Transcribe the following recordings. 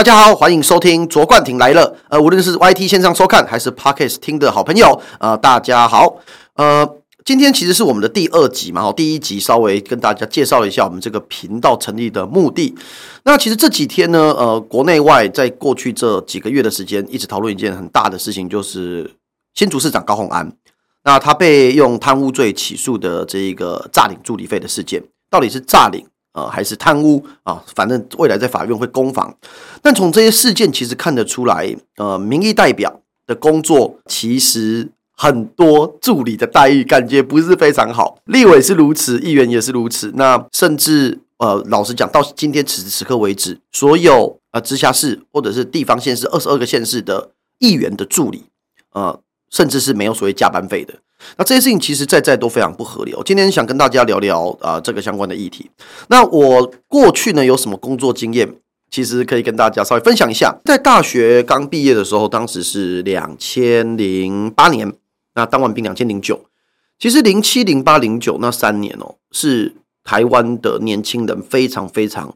大家好，欢迎收听卓冠廷来了。呃，无论是 YT 线上收看还是 Podcast 听的好朋友，呃，大家好。呃，今天其实是我们的第二集嘛，第一集稍微跟大家介绍一下我们这个频道成立的目的。那其实这几天呢，呃，国内外在过去这几个月的时间，一直讨论一件很大的事情，就是新竹市长高鸿安，那他被用贪污罪起诉的这一个诈领助理费的事件，到底是诈领？啊，还是贪污啊？反正未来在法院会攻防，但从这些事件其实看得出来，呃，民意代表的工作其实很多助理的待遇感觉不是非常好。立委是如此，议员也是如此。那甚至呃，老实讲，到今天此时此刻为止，所有呃直辖市或者是地方县市二十二个县市的议员的助理，呃，甚至是没有所谓加班费的。那这些事情其实在在都非常不合理。我今天想跟大家聊聊啊这个相关的议题。那我过去呢有什么工作经验？其实可以跟大家稍微分享一下。在大学刚毕业的时候，当时是两千零八年，那当完兵两千零九。其实零七、零八、零九那三年哦，是台湾的年轻人非常非常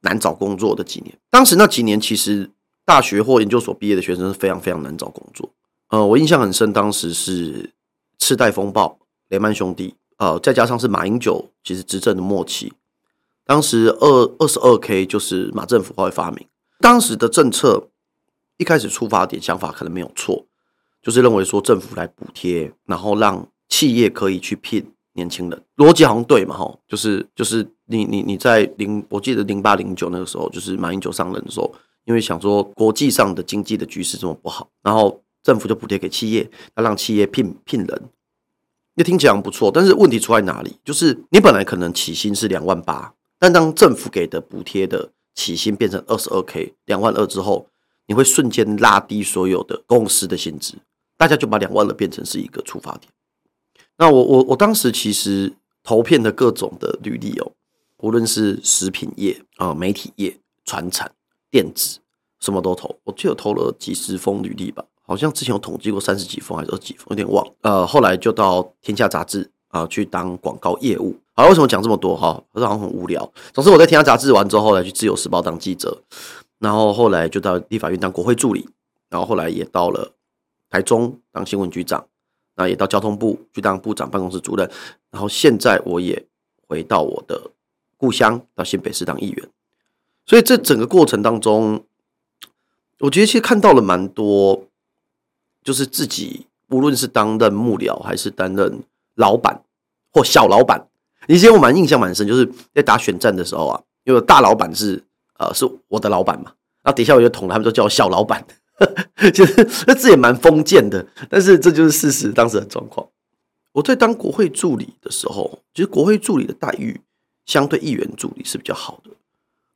难找工作的几年。当时那几年，其实大学或研究所毕业的学生是非常非常难找工作。呃，我印象很深，当时是。次贷风暴、雷曼兄弟，呃，再加上是马英九其实执政的末期，当时二二十二 K 就是马政府会发明。当时的政策一开始出发点想法可能没有错，就是认为说政府来补贴，然后让企业可以去聘年轻人，逻辑好像对嘛？哈，就是就是你你你在零，我记得零八零九那个时候，就是马英九上任的时候，因为想说国际上的经济的局势这么不好，然后。政府就补贴给企业，要让企业聘聘人，那听起来不错。但是问题出在哪里？就是你本来可能起薪是两万八，但当政府给的补贴的起薪变成二十二 K 两万二之后，你会瞬间拉低所有的公司的薪资，大家就把两万二变成是一个出发点。那我我我当时其实投片的各种的履历哦，无论是食品业啊、媒体业、传产、电子，什么都投，我就投了几十封履历吧。好像之前有统计过三十几封还是二十几封，有点忘。呃，后来就到天下杂志啊去当广告业务。好，为什么讲这么多哈？好像很无聊。总之我在天下杂志完之后，后来去自由时报当记者，然后后来就到立法院当国会助理，然后后来也到了台中当新闻局长，那也到交通部去当部长办公室主任，然后现在我也回到我的故乡，到新北市当议员。所以这整个过程当中，我觉得其实看到了蛮多。就是自己，无论是担任幕僚还是担任老板或小老板，以前我蛮印象蛮深，就是在打选战的时候啊，因为大老板是呃是我的老板嘛，然后底下我就捅他们，都叫我小老板，其实那字也蛮封建的，但是这就是事实，当时的状况。我在当国会助理的时候，其实国会助理的待遇相对议员助理是比较好的，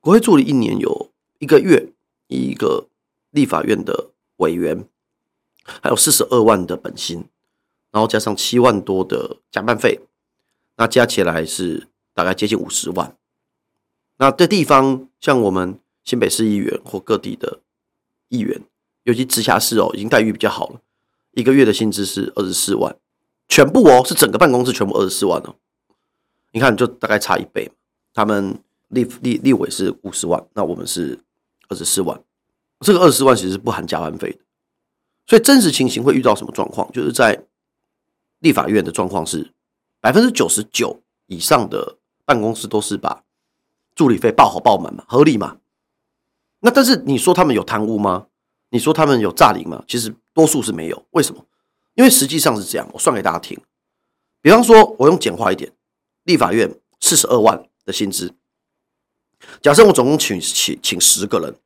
国会助理一年有一个月一个立法院的委员。还有四十二万的本薪，然后加上七万多的加班费，那加起来是大概接近五十万。那这地方像我们新北市议员或各地的议员，尤其直辖市哦，已经待遇比较好了，一个月的薪资是二十四万，全部哦是整个办公室全部二十四万哦。你看就大概差一倍，他们立立立委是五十万，那我们是二十四万，这个二十四万其实是不含加班费的。所以真实情形会遇到什么状况？就是在立法院的状况是百分之九十九以上的办公室都是把助理费报好报满嘛，合理嘛？那但是你说他们有贪污吗？你说他们有诈领吗？其实多数是没有。为什么？因为实际上是这样，我算给大家听。比方说，我用简化一点，立法院四十二万的薪资，假设我总共请请请十个人，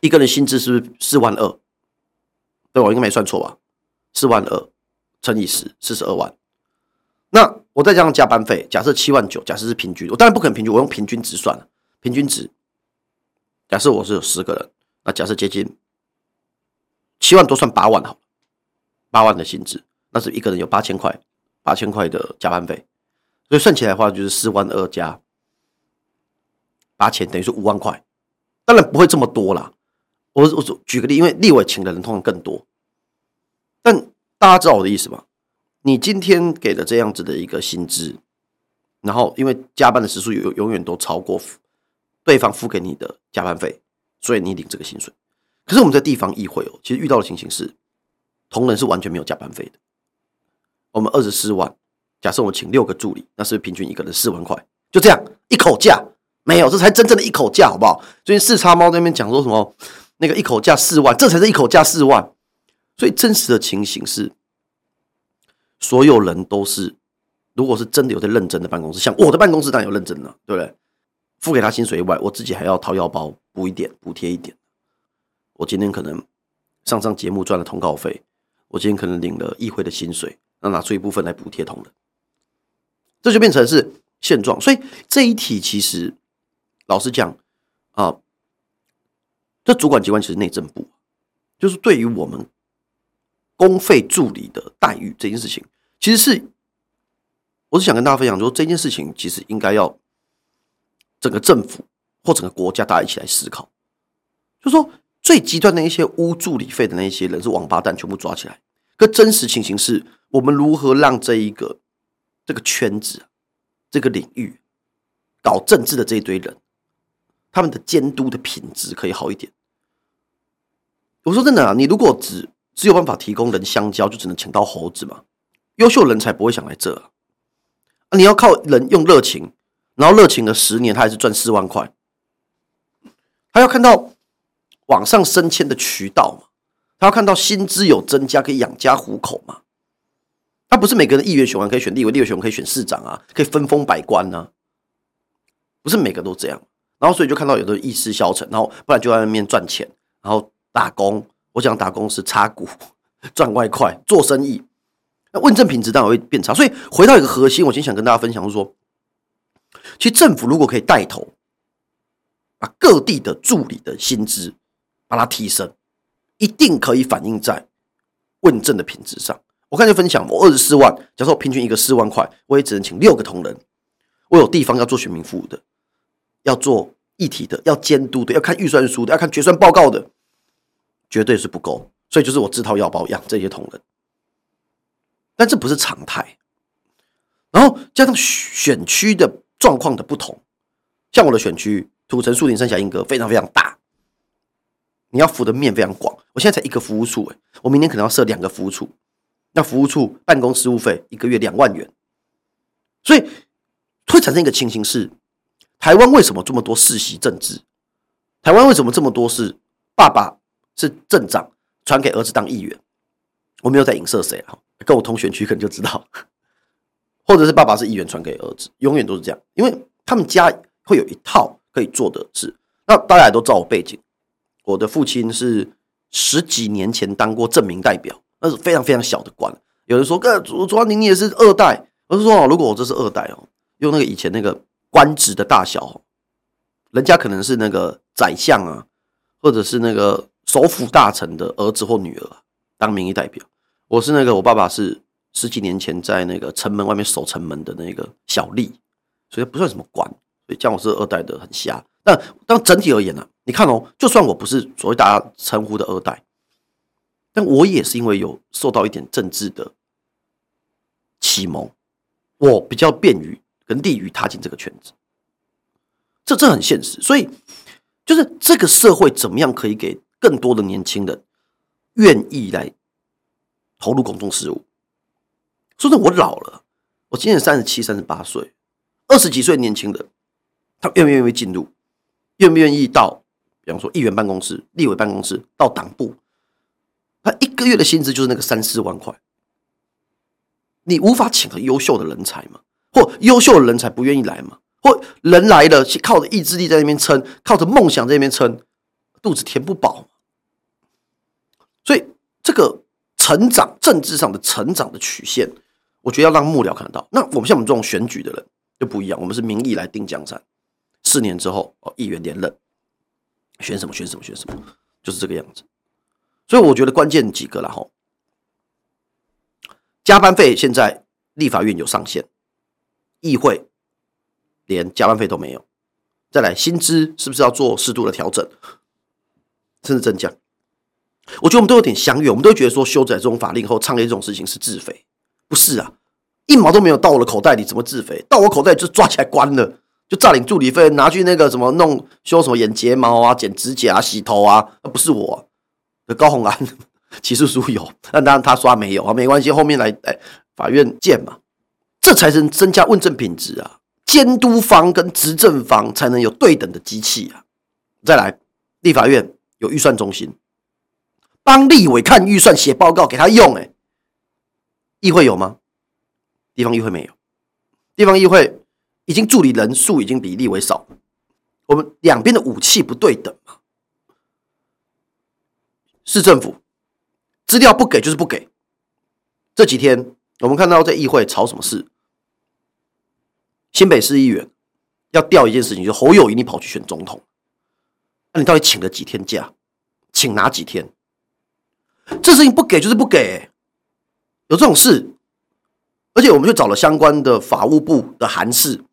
一个人薪资是不是四万二？对，我应该没算错吧？四万二乘以十，四十二万。那我再加上加班费，假设七万九，假设是平均，我当然不可能平均，我用平均值算了。平均值，假设我是有十个人，那假设接近七万多，算八万好，八万的薪资，那是一个人有八千块，八千块的加班费，所以算起来的话，就是四万二加八千，等于是五万块。当然不会这么多啦。我我举个例，因为立委请的人通常更多，但大家知道我的意思吧？你今天给的这样子的一个薪资，然后因为加班的时数永永远都超过对方付给你的加班费，所以你领这个薪水。可是我们在地方议会哦，其实遇到的情形是，同仁是完全没有加班费的。我们二十四万，假设我请六个助理，那是平均一个人四万块，就这样一口价没有，这才真正的一口价，好不好？最近四叉猫那边讲说什么，那个一口价四万，这才是一口价四万。所以真实的情形是，所有人都是，如果是真的有在认真的办公室，像我的办公室当然有认真的，对不对？付给他薪水以外，我自己还要掏腰包补一点，补贴一点。我今天可能上上节目赚了通告费，我今天可能领了议会的薪水。那拿出一部分来补贴同仁，这就变成是现状。所以这一题其实老实讲啊，这主管机关其实内政部，就是对于我们公费助理的待遇这件事情，其实是我是想跟大家分享，说这件事情其实应该要整个政府或整个国家大家一起来思考，就说最极端的一些污助理费的那些人是王八蛋，全部抓起来。可真实情形是。我们如何让这一个这个圈子、这个领域搞政治的这一堆人，他们的监督的品质可以好一点？我说真的啊，你如果只只有办法提供人相交，就只能请到猴子嘛？优秀人才不会想来这啊！你要靠人用热情，然后热情了十年，他还是赚四万块，他要看到往上升迁的渠道嘛？他要看到薪资有增加，可以养家糊口嘛？他不是每个人议员选完可以选立委，立委选完可以选市长啊，可以分封百官呢。不是每个都这样，然后所以就看到有的意识消沉，然后不然就在外面赚钱，然后打工。我讲打工是插股 赚外快，做生意。那问政品质当然会变差。所以回到一个核心，我今天想跟大家分享，是说，其实政府如果可以带头，把各地的助理的薪资把它提升，一定可以反映在问政的品质上。我刚才分享，我二十四万，假设我平均一个四万块，我也只能请六个同仁。我有地方要做选民服务的，要做议题的，要监督的，要看预算书的，要看决算报告的，绝对是不够。所以就是我自掏腰包养这些同仁，但这不是常态。然后加上选区的状况的不同，像我的选区土城、树林、三峡、莺歌非常非常大，你要服的面非常广。我现在才一个服务处，哎，我明年可能要设两个服务处。那服务处办公事务费一个月两万元，所以会产生一个情形是：台湾为什么这么多世袭政治？台湾为什么这么多是爸爸是镇长传给儿子当议员？我没有在影射谁啊，跟我同选区可能就知道，或者是爸爸是议员传给儿子，永远都是这样，因为他们家会有一套可以做的事。那大家也都知道我背景，我的父亲是十几年前当过证明代表。那是非常非常小的官。有人说：“哥，朱朱安宁你也是二代。”我是说：“，如果我这是二代哦，用那个以前那个官职的大小，人家可能是那个宰相啊，或者是那个首府大臣的儿子或女儿当民意代表。我是那个我爸爸是十几年前在那个城门外面守城门的那个小吏，所以不算什么官。所以讲我是二代的很瞎。但但整体而言呢，你看哦，就算我不是所谓大家称呼的二代。”但我也是因为有受到一点政治的启蒙，我比较便于跟利于踏进这个圈子，这这很现实。所以，就是这个社会怎么样可以给更多的年轻人愿意来投入公众事务？说真的，我老了，我今年三十七、三十八岁，二十几岁年轻人，他愿不愿意进入？愿不愿意到？比方说，议员办公室、立委办公室，到党部？他一个月的薪资就是那个三四万块，你无法请个优秀的人才吗？或优秀的人才不愿意来吗？或人来了，靠着意志力在那边撑，靠着梦想在那边撑，肚子填不饱所以这个成长政治上的成长的曲线，我觉得要让幕僚看到。那我们像我们这种选举的人就不一样，我们是民意来定江山。四年之后，哦，议员连任，选什么选什么选什么，就是这个样子。所以我觉得关键几个了哈，加班费现在立法院有上限，议会连加班费都没有。再来薪资是不是要做适度的调整，甚至增加？我觉得我们都有点相远，我们都觉得说修改这种法令后倡议这种事情是自肥，不是啊，一毛都没有到我的口袋里，怎么自肥？到我口袋就抓起来关了，就占领助理费，拿去那个什么弄修什么眼睫毛啊、剪指甲啊、洗头啊，那不是我，高红安 起诉书有，那当然他说他没有啊，没关系，后面来哎法院见嘛，这才是增加问政品质啊，监督方跟执政方才能有对等的机器啊。再来，立法院有预算中心，帮立委看预算、写报告给他用，哎，议会有吗？地方议会没有，地方议会。已经助理人数已经比例为少，我们两边的武器不对等？市政府资料不给就是不给。这几天我们看到在议会吵什么事？新北市议员要调一件事情，就侯友谊你跑去选总统，那你到底请了几天假？请哪几天？这事情不给就是不给，有这种事，而且我们就找了相关的法务部的函释。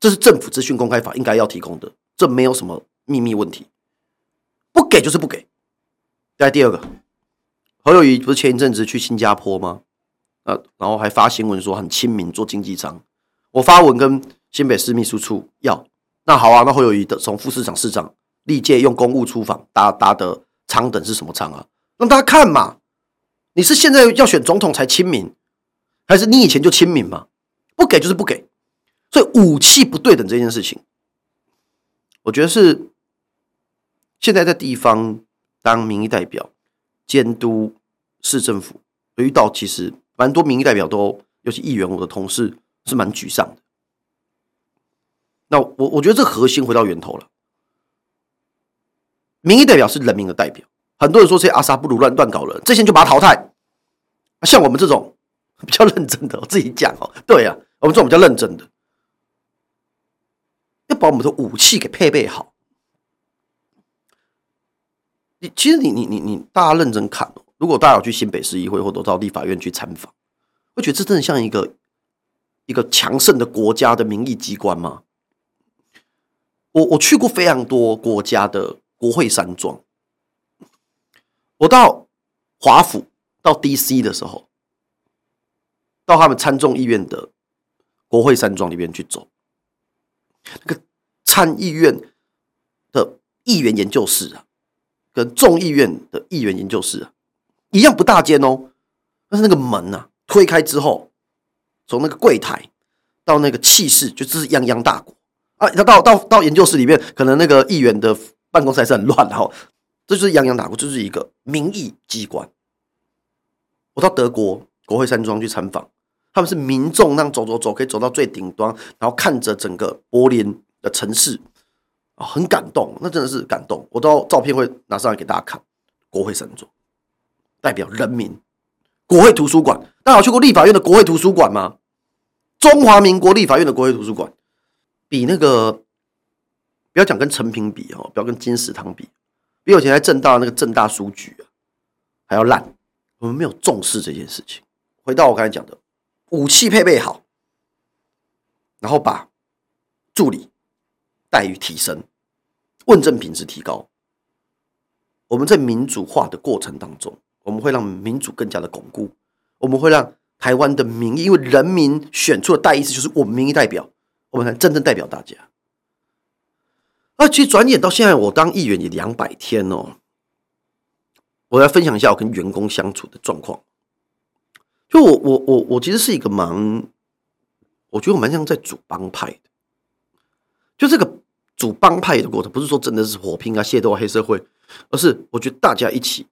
这是政府资讯公开法应该要提供的，这没有什么秘密问题，不给就是不给。再第二个，侯友谊不是前一阵子去新加坡吗？呃，然后还发新闻说很亲民，做经济舱。我发文跟新北市秘书处要，那好啊，那侯友谊的从副市长、市长历届用公务出访搭搭的舱等是什么舱啊？让大家看嘛。你是现在要选总统才亲民，还是你以前就亲民嘛？不给就是不给。所以武器不对等这件事情，我觉得是现在在地方当民意代表监督市政府，遇到其实蛮多民意代表都，尤其议员，我的同事是蛮沮丧的。那我我觉得这核心回到源头了，民意代表是人民的代表，很多人说这些阿萨布鲁乱乱搞人，这些就把他淘汰。像我们这种 比较认真的，我自己讲哦，对呀，我们这种比较认真的。要把我们的武器给配备好。你其实你你你你，大家认真看哦。如果大家有去新北市议会或者到立法院去参访，会觉得这真的像一个一个强盛的国家的民意机关吗？我我去过非常多国家的国会山庄，我到华府到 DC 的时候，到他们参众议院的国会山庄里面去走。那个参议院的议员研究室啊，跟众议院的议员研究室啊，一样不大间哦。但是那个门呐，推开之后，从那个柜台到那个气势，就是泱泱大国啊。他到到到研究室里面，可能那个议员的办公室还是很乱的哈。这就是泱泱大国，就是一个民意机关。我到德国国会山庄去参访。他们是民众那样走走走，可以走到最顶端，然后看着整个柏林的城市啊，很感动，那真的是感动。我到照片会拿上来给大家看。国会山庄代表人民，国会图书馆，大家有去过立法院的国会图书馆吗？中华民国立法院的国会图书馆，比那个不要讲跟陈平比哦，不要跟金石堂比，比我以前在正大那个正大书局啊还要烂。我们没有重视这件事情。回到我刚才讲的。武器配备好，然后把助理待遇提升，问政品质提高。我们在民主化的过程当中，我们会让民主更加的巩固。我们会让台湾的民意，因为人民选出的代议士就是我们民意代表，我们才真正代表大家。啊，其实转眼到现在，我当议员也两百天哦。我来分享一下我跟员工相处的状况。就我我我我其实是一个蛮，我觉得我蛮像在组帮派的。就这个组帮派的过程，不是说真的是火拼啊、械斗黑社会，而是我觉得大家一起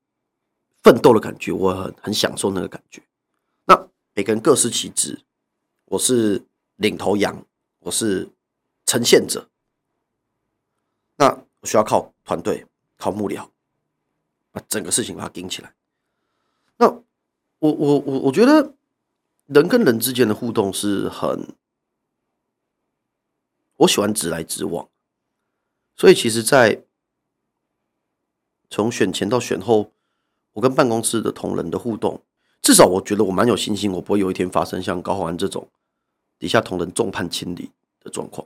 奋斗的感觉，我很很享受那个感觉。那每个人各司其职，我是领头羊，我是呈现者。我需要靠团队、靠幕僚，把整个事情把它顶起来。那。我我我我觉得人跟人之间的互动是很，我喜欢直来直往，所以其实，在从选前到选后，我跟办公室的同仁的互动，至少我觉得我蛮有信心，我不会有一天发生像高浩安这种底下同仁众叛亲离的状况，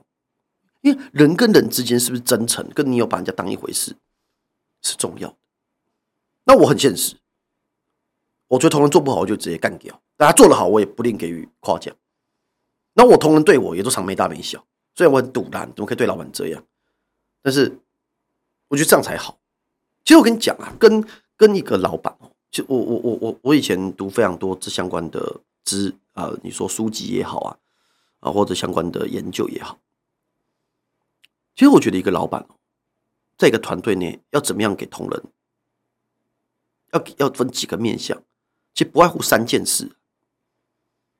因为人跟人之间是不是真诚，跟你有把人家当一回事是重要的。那我很现实。我觉得同仁做不好，我就直接干掉；大家做得好，我也不吝给予夸奖。那我同仁对我也都常没大没小，虽然我很堵烂，怎么可以对老板这样？但是我觉得这样才好。其实我跟你讲啊，跟跟一个老板哦，就我我我我我以前读非常多这相关的资啊，你说书籍也好啊，啊或者相关的研究也好。其实我觉得一个老板，在一个团队内要怎么样给同仁，要要分几个面向，其实不外乎三件事。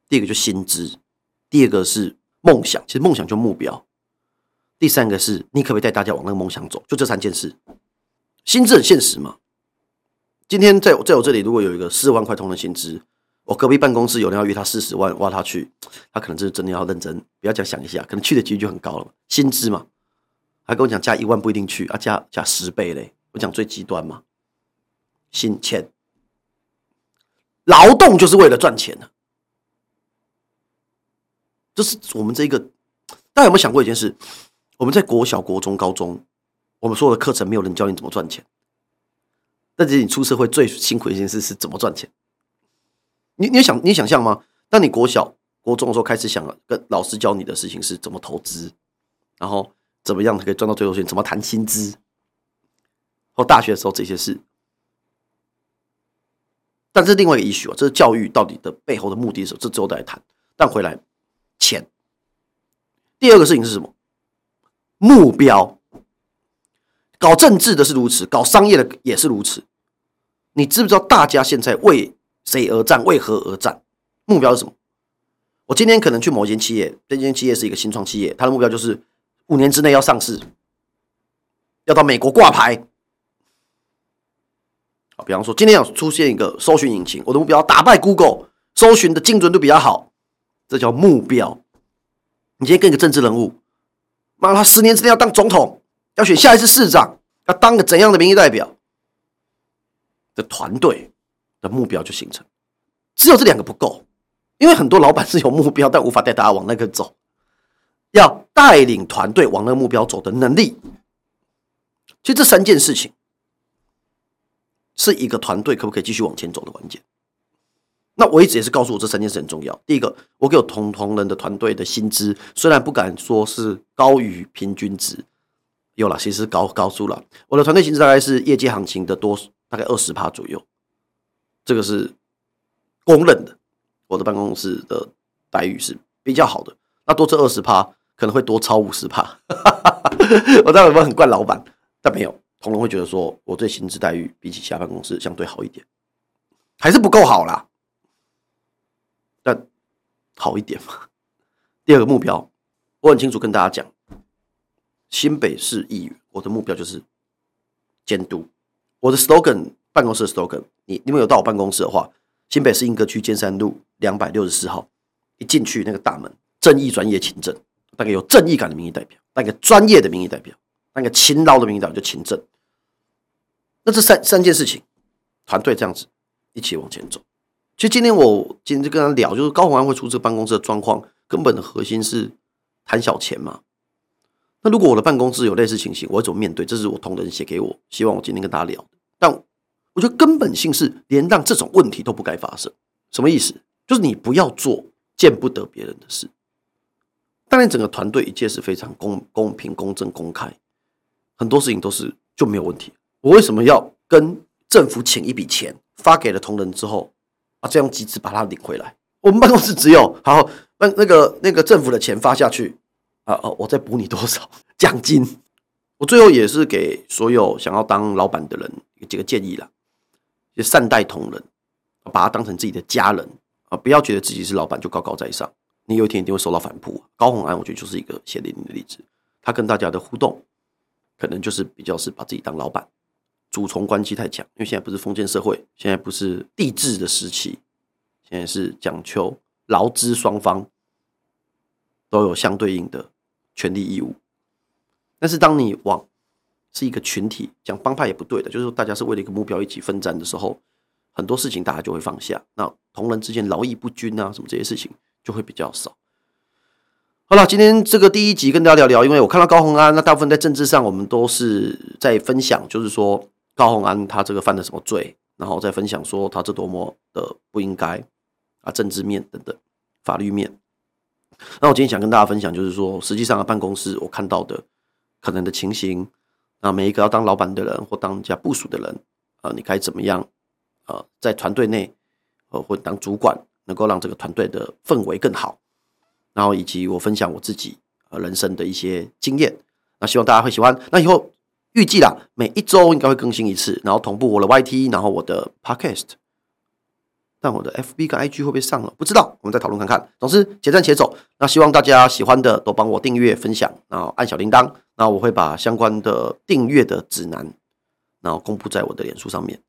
第一个就薪资，第二个是梦想，其实梦想就目标。第三个是你可不可以带大家往那个梦想走？就这三件事。薪资很现实嘛。今天在我在我这里，如果有一个四万块同仁薪资，我隔壁办公室有人要约他四十万，挖他去，他可能就真的要认真，不要讲想一下，可能去的几率就很高了。薪资嘛，他跟我讲加一万不一定去啊，加加十倍嘞。我讲最极端嘛，薪钱，劳动就是为了赚钱的。就是我们这一个，大家有没有想过一件事？我们在国小、国中、高中，我们所有的课程没有人教你怎么赚钱。但是你出社会最辛苦的一件事是怎么赚钱？你你想你想象吗？当你国小、国中的时候开始想跟老师教你的事情是怎么投资，然后怎么样可以赚到最多钱？怎么谈薪资？或大学的时候这些事。但是另外一个 issue 啊，这是教育到底的背后的目的是什么？这之后再来谈。但回来。钱。第二个事情是什么？目标。搞政治的是如此，搞商业的也是如此。你知不知道大家现在为谁而战？为何而战？目标是什么？我今天可能去某一间企业，这间企业是一个新创企业，它的目标就是五年之内要上市，要到美国挂牌。好，比方说今天要出现一个搜寻引擎，我的目标打败 Google，搜寻的精准度比较好。这叫目标。你今天跟一个政治人物，妈，他十年之内要当总统，要选下一次市长，要当个怎样的民意代表？的团队的目标就形成。只有这两个不够，因为很多老板是有目标，但无法带大家往那个走。要带领团队往那个目标走的能力，其实这三件事情，是一个团队可不可以继续往前走的关键。那我一直也是告诉我这三件事很重要。第一个，我给我同同仁的团队的薪资，虽然不敢说是高于平均值，有了，其实高高出了。我的团队薪资大概是业界行情的多，大概二十趴左右，这个是公认的。我的办公室的待遇是比较好的。那多这二十趴，可能会多超五十趴。我知道有没有很怪老板，但没有，同仁会觉得说我对薪资待遇比起其他办公室相对好一点，还是不够好啦。但好一点嘛。第二个目标，我很清楚跟大家讲，新北市议员，我的目标就是监督。我的 slogan，办公室的 slogan，你你们有到我办公室的话，新北市英歌区尖山路两百六十四号，一进去那个大门，正义、专业、勤政，那个有正义感的民意代表，那个专业的民意代表，那个勤劳的民意代表就勤政。那这三三件事情，团队这样子一起往前走。其实今天我今天就跟他聊，就是高宏安会出这个办公室的状况，根本的核心是贪小钱嘛。那如果我的办公室有类似情形，我会怎么面对？这是我同仁写给我，希望我今天跟大家聊。但我觉得根本性是连让这种问题都不该发生。什么意思？就是你不要做见不得别人的事。当然，整个团队一切是非常公公平、公正、公开，很多事情都是就没有问题。我为什么要跟政府请一笔钱发给了同仁之后？啊，再用机制把它领回来。我们办公室只有好，那那个那个政府的钱发下去啊哦，我再补你多少奖金？我最后也是给所有想要当老板的人几个建议了，就善待同仁，把他当成自己的家人啊，不要觉得自己是老板就高高在上，你有一天一定会受到反扑。高洪安我觉得就是一个血淋淋的例子，他跟大家的互动可能就是比较是把自己当老板。主从关系太强，因为现在不是封建社会，现在不是帝制的时期，现在是讲求劳资双方都有相对应的权利义务。但是当你往是一个群体讲帮派也不对的，就是说大家是为了一个目标一起奋战的时候，很多事情大家就会放下。那同仁之间劳逸不均啊，什么这些事情就会比较少。好了，今天这个第一集跟大家聊聊，因为我看到高鸿安，那大部分在政治上我们都是在分享，就是说。高鸿安他这个犯了什么罪？然后再分享说他这多么的不应该啊，政治面等等，法律面。那我今天想跟大家分享，就是说，实际上的办公室我看到的可能的情形，那每一个要当老板的人或当家部署的人，呃，你该怎么样，呃，在团队内，呃，或当主管，能够让这个团队的氛围更好，然后以及我分享我自己呃人生的一些经验，那希望大家会喜欢。那以后预计啦，每一周应该会更新一次，然后同步我的 YT，然后我的 Podcast。但我的 FB 跟 IG 会不会上了？不知道，我们再讨论看看。总之，且战且走。那希望大家喜欢的都帮我订阅、分享，然后按小铃铛。那我会把相关的订阅的指南，然后公布在我的脸书上面。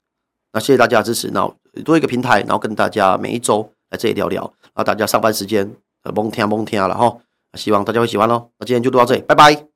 那谢谢大家的支持。那多一个平台，然后跟大家每一周来这里聊聊。那大家上班时间呃蒙听蒙听了哈。希望大家会喜欢喽。那今天就录到这里，拜拜。